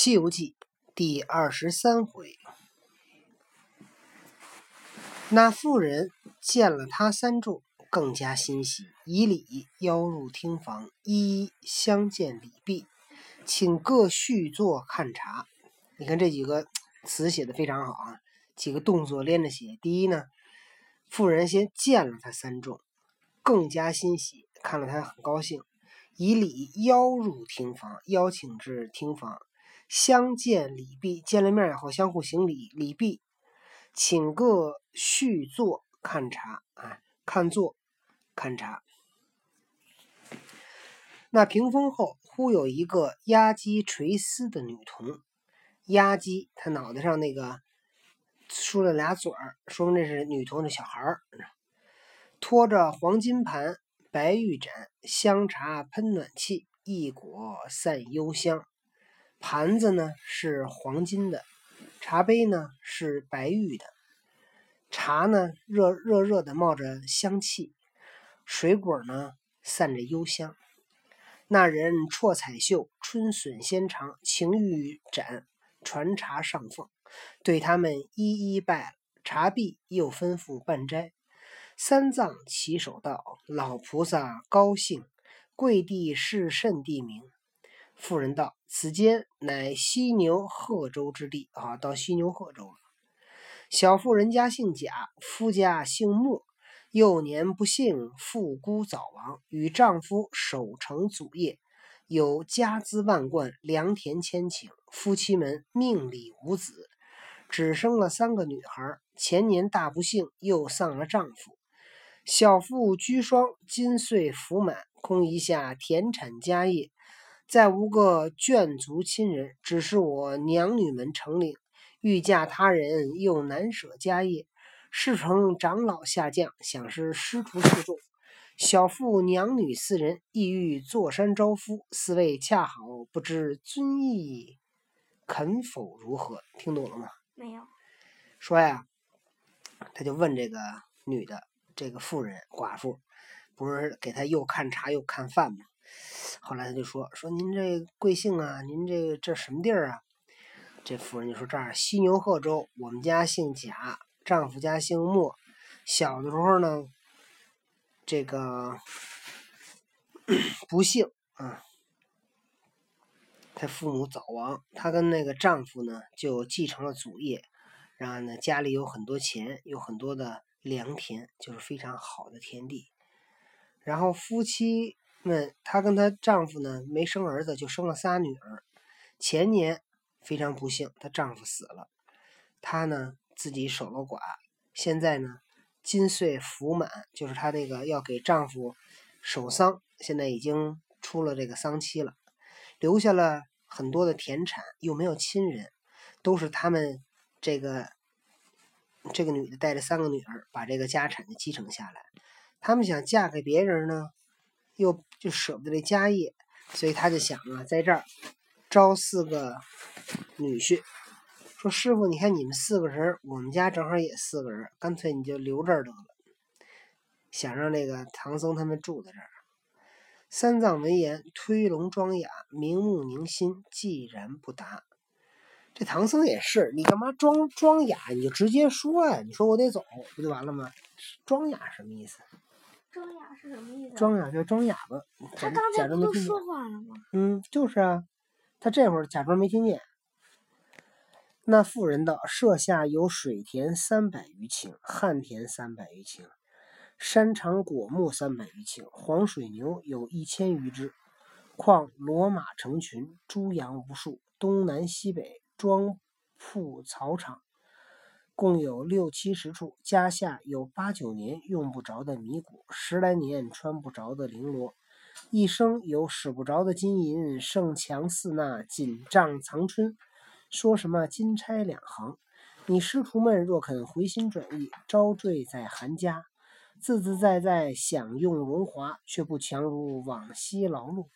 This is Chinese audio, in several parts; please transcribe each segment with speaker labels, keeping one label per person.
Speaker 1: 西游记第二十三回，那妇人见了他三众，更加欣喜，以礼邀入厅房，一一相见礼毕，请各续坐看茶。你看这几个词写的非常好啊，几个动作连着写。第一呢，妇人先见了他三众，更加欣喜，看了他很高兴，以礼邀入厅房，邀请至厅房。相见礼毕，见了面以后相互行礼，礼毕，请各续坐看茶。啊，看坐看茶。那屏风后，忽有一个压机垂丝的女童，压机，她脑袋上那个梳了俩嘴儿，说明这是女童的小孩儿，拖着黄金盘、白玉盏、香茶喷暖气，一果散幽香。盘子呢是黄金的，茶杯呢是白玉的，茶呢热热热的冒着香气，水果呢散着幽香。那人绰彩袖，春笋纤长，情欲展传茶上奉，对他们一一拜了。茶毕，又吩咐半斋。三藏起手道：“老菩萨高兴，跪地是甚地名？”妇人道：“此间乃犀牛贺州之地啊，到犀牛贺州了。小妇人家姓贾，夫家姓莫。幼年不幸，妇孤早亡，与丈夫守成祖业，有家资万贯，良田千顷。夫妻们命里无子，只生了三个女孩。前年大不幸，又丧了丈夫。小妇居孀，今岁福满，空一下田产家业。”再无个眷族亲人，只是我娘女们成领，欲嫁他人，又难舍家业。事成长老下降，想是师徒四众，小妇娘女四人，意欲坐山招夫。四位恰好，不知尊意肯否如何？听懂了吗？
Speaker 2: 没有。
Speaker 1: 说呀，他就问这个女的，这个妇人寡妇，不是给他又看茶又看饭吗？后来他就说：“说您这贵姓啊？您这这什么地儿啊？”这夫人就说：“这儿犀牛贺州，我们家姓贾，丈夫家姓莫。小的时候呢，这个 不幸啊，他父母早亡，他跟那个丈夫呢就继承了祖业，然后呢家里有很多钱，有很多的良田，就是非常好的田地。然后夫妻。”们她跟她丈夫呢没生儿子，就生了仨女儿。前年非常不幸，她丈夫死了，她呢自己守了寡。现在呢金岁福满，就是她那个要给丈夫守丧，现在已经出了这个丧期了，留下了很多的田产，又没有亲人，都是他们这个这个女的带着三个女儿把这个家产就继承下来。他们想嫁给别人呢。又就舍不得这家业，所以他就想啊，在这儿招四个女婿，说师傅，你看你们四个人，我们家正好也四个人，干脆你就留这儿得了。想让那个唐僧他们住在这儿。三藏闻言，推龙装哑，明目凝心，寂然不答。这唐僧也是，你干嘛装装哑？你就直接说呀！你说我得走，不就完了吗？装哑什么意思？
Speaker 2: 装哑是什么意思？
Speaker 1: 装哑就装哑巴。
Speaker 2: 他刚才不都说话了吗？
Speaker 1: 嗯，就是啊，他这会儿假装没听见。那妇人道：“舍下有水田三百余顷，旱田三百余顷，山长果木三百余顷，黄水牛有一千余只，况骡马成群，猪羊无数，东南西北庄铺草场。”共有六七十处，家下有八九年用不着的米谷，十来年穿不着的绫罗，一生有使不着的金银，胜强似那锦帐藏春。说什么金钗两行？你师徒们若肯回心转意，招赘在韩家，自自在在享用荣华，却不强如往昔劳碌。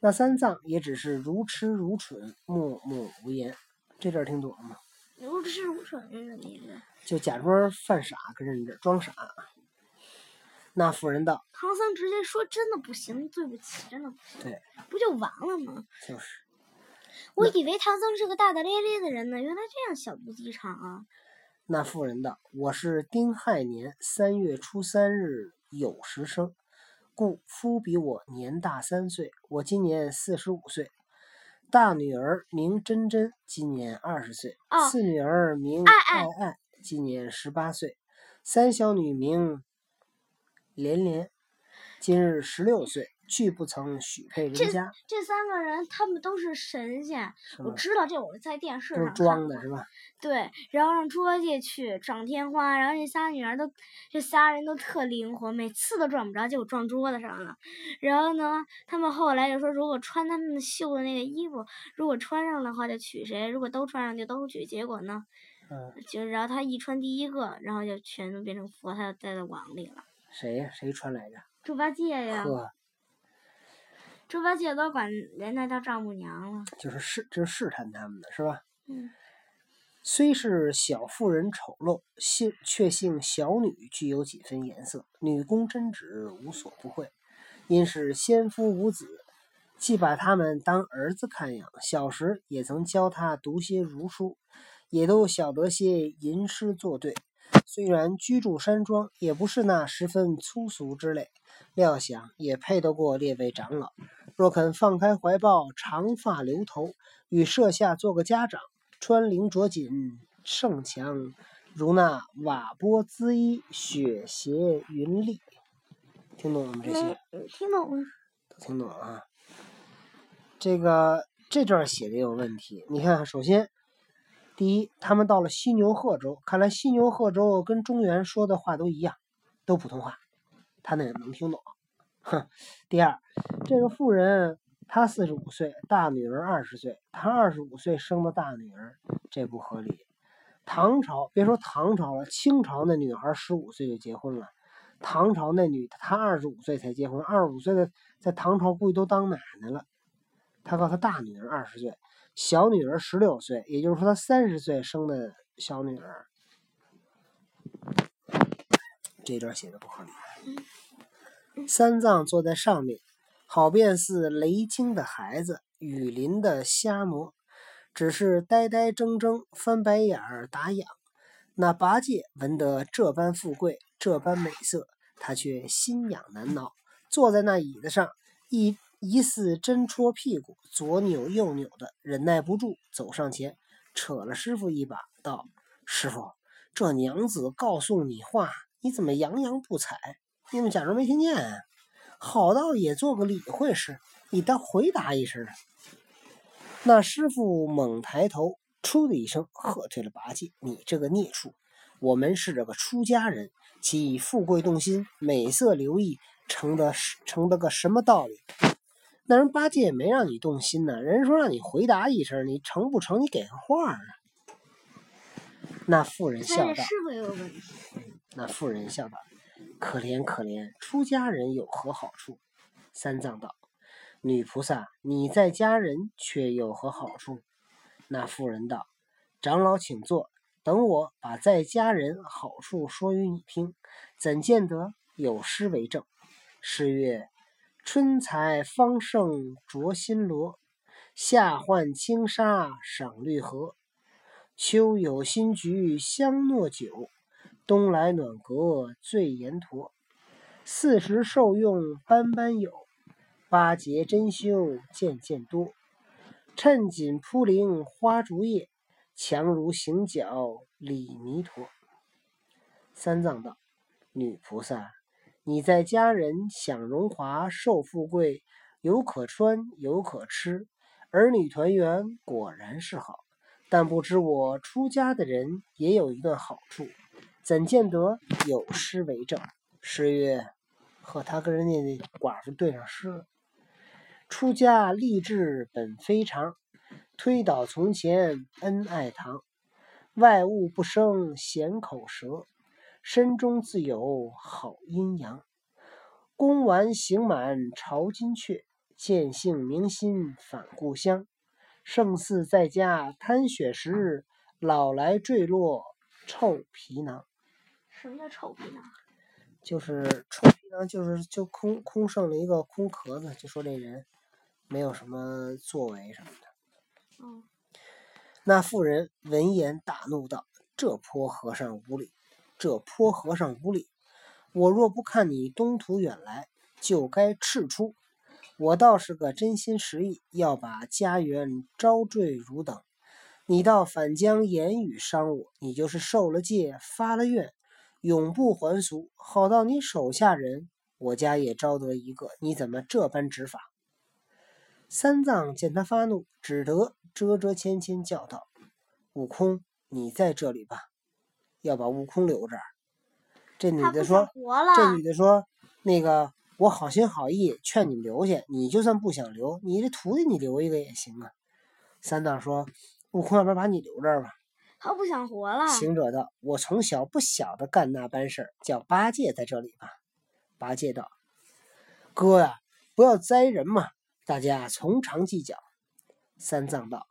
Speaker 1: 那三藏也只是如痴如蠢，默默无言。这阵听懂了吗？
Speaker 2: 如痴如蠢是什么意思？
Speaker 1: 就假装犯傻，跟人这装傻。那妇人道：“
Speaker 2: 唐僧直接说，真的不行，对不起，真的不行。
Speaker 1: 对，
Speaker 2: 不就完了吗？
Speaker 1: 就是。
Speaker 2: 我以为唐僧是个大大咧咧的人呢，原来这样小肚鸡肠啊！
Speaker 1: 那妇人道：“我是丁亥年三月初三日酉时生，故夫比我年大三岁。我今年四十五岁。大女儿名珍珍，今年二十岁；次女儿名爱爱，今年十八岁；三小女名连连，今日十六岁。”拒不曾许配人家。
Speaker 2: 这三个人，他们都是神仙。我知道，这我是在电视上
Speaker 1: 装的是吧？
Speaker 2: 对，然后让猪八戒去长天花，然后这仨女儿都，这仨人都特灵活，每次都撞不着，结果撞桌子上了。然后呢，他们后来就说，如果穿他们绣的那个衣服，如果穿上的话就娶谁，如果都穿上就都娶。结果呢，
Speaker 1: 嗯，
Speaker 2: 就然后他一穿第一个，然后就全都变成佛，他就在在网里了。
Speaker 1: 谁呀？谁穿来着？
Speaker 2: 猪八戒呀。
Speaker 1: 呵。
Speaker 2: 猪八戒都管人家叫丈母娘了，
Speaker 1: 就是试，就是试探他们的是吧？
Speaker 2: 嗯。
Speaker 1: 虽是小妇人丑陋，幸却幸小女具有几分颜色。女工针指无所不会，因是先夫无子，既把他们当儿子看养。小时也曾教他读些儒书，也都晓得些吟诗作对。虽然居住山庄，也不是那十分粗俗之类，料想也配得过列位长老。若肯放开怀抱，长发留头，与舍下做个家长，穿绫着锦，胜强如那瓦钵滋衣，雪鞋云笠。听懂了吗？这些
Speaker 2: 听懂了，
Speaker 1: 都听懂了啊。这个这段写的有问题。你看，首先，第一，他们到了犀牛贺州，看来犀牛贺州跟中原说的话都一样，都普通话，他那能听懂。哼，第二，这个妇人她四十五岁，大女儿二十岁，她二十五岁生的大女儿，这不合理。唐朝别说唐朝了，清朝那女孩十五岁就结婚了，唐朝那女她二十五岁才结婚，二十五岁的在唐朝估计都当奶奶了。他告诉他大女儿二十岁，小女儿十六岁，也就是说他三十岁生的小女儿，这段写的不合理。三藏坐在上面，好便似雷惊的孩子，雨淋的瞎魔，只是呆呆怔怔，翻白眼儿打痒。那八戒闻得这般富贵，这般美色，他却心痒难挠，坐在那椅子上，一疑似针戳屁股，左扭右扭的，忍耐不住，走上前，扯了师傅一把，道：“师傅，这娘子告诉你话，你怎么洋洋不睬？”你们假装没听见，好道也做个理会事，你倒回答一声。那师傅猛抬头，出的一声喝退了八戒：“你这个孽畜！我们是这个出家人，岂以富贵动心，美色留意，成的成得个什么道理？那人八戒没让你动心呢，人说让你回答一声，你成不成？你给个话啊！”那妇人笑道：“
Speaker 2: 师傅有问题。”
Speaker 1: 那妇人笑道。可怜可怜，出家人有何好处？三藏道：“女菩萨，你在家人却有何好处？”那妇人道：“长老请坐，等我把在家人好处说与你听。怎见得有诗为证？诗曰：春采芳盛着新罗，夏换轻纱赏绿荷，秋有新菊香糯酒。”冬来暖阁醉阎陀，四时受用般般有，八节珍馐件件多。趁锦铺灵花烛夜，强如行脚李弥陀。三藏道：“女菩萨，你在家人享荣华受富贵，有可穿有可吃，儿女团圆果然是好。但不知我出家的人也有一段好处。”怎见得有诗为证？诗曰：“和他跟人家那寡妇对上诗了。出家立志本非常，推倒从前恩爱堂。外物不生闲口舌，身中自有好阴阳。宫完行满朝金阙，见性明心返故乡。胜似在家贪雪时，老来坠落臭皮囊。”
Speaker 2: 什么叫臭皮囊？
Speaker 1: 就是臭皮囊，就是就空空剩了一个空壳子，就说这人没有什么作为什么的。
Speaker 2: 嗯，
Speaker 1: 那妇人闻言大怒道：“这泼和尚无礼！这泼和尚无礼！我若不看你东土远来，就该斥出。我倒是个真心实意要把家园招赘汝等，你倒反将言语伤我。你就是受了戒，发了愿，永不还俗。好到你手下人，我家也招得一个，你怎么这般执法？”三藏见他发怒，只得遮遮谦谦叫道：“悟空，你在这里吧，要把悟空留这儿。”这女的说：“这女的说，那个我好心好意劝你留下，你就算不想留，你这徒弟你留一个也行啊。”三藏说：“悟空，要不然把你留这儿吧？”
Speaker 2: 他不想活了。
Speaker 1: 行者道：“我从小不晓得干那般事儿，叫八戒在这里吧。”八戒道：“哥呀，不要栽人嘛。”大家从长计较。三藏道：“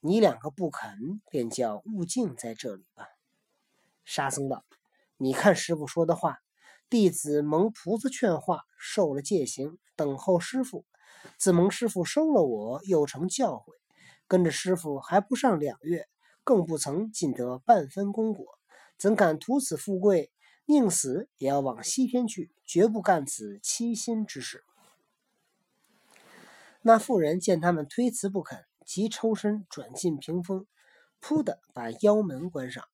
Speaker 1: 你两个不肯，便叫悟净在这里吧。”沙僧道：“你看师傅说的话，弟子蒙菩萨劝化，受了戒行，等候师傅。自蒙师傅收了我，又成教诲，跟着师傅还不上两月，更不曾尽得半分功果，怎敢图此富贵？宁死也要往西天去，绝不干此欺心之事。”那妇人见他们推辞不肯，即抽身转进屏风，噗的把腰门关上。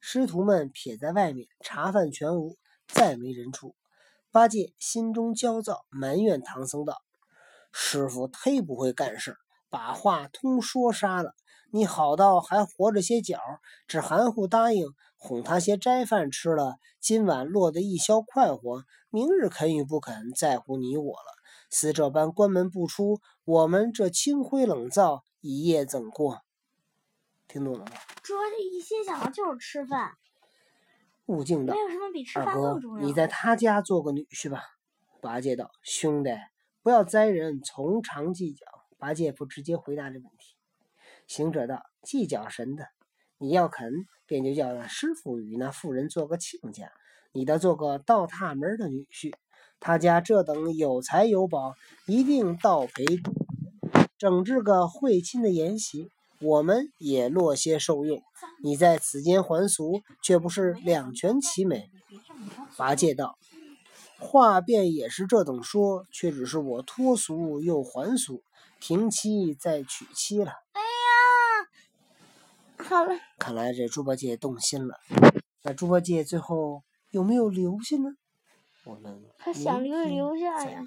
Speaker 1: 师徒们撇在外面，茶饭全无，再没人出。八戒心中焦躁，埋怨唐僧道：“师傅忒不会干事，把话通说杀了。你好到还活着些脚，只含糊答应，哄他些斋饭吃了，今晚落得一宵快活，明日肯与不肯，在乎你我了。”似这般关门不出，我们这清灰冷灶一夜怎过？听懂了吗？
Speaker 2: 主要这一心想的就是吃饭。
Speaker 1: 悟净道：“
Speaker 2: 没有什么比吃饭更重
Speaker 1: 要。”你在他家做个女婿吧。八戒道：“兄弟，不要栽人，从长计较。”八戒不直接回答这问题。行者道：“计较神的，你要肯，便就叫那师傅与那妇人做个亲家，你得做个倒踏门的女婿。”他家这等有财有宝，一定倒赔，整治个会亲的筵席，我们也落些受用。你在此间还俗，却不是两全其美。八戒道：“话便也是这等说，却只是我脱俗又还俗，停妻再娶妻了。”
Speaker 2: 哎呀，好了，
Speaker 1: 看来这猪八戒动心了。那猪八戒最后有没有留下呢？我们
Speaker 2: 他想留就留下呀。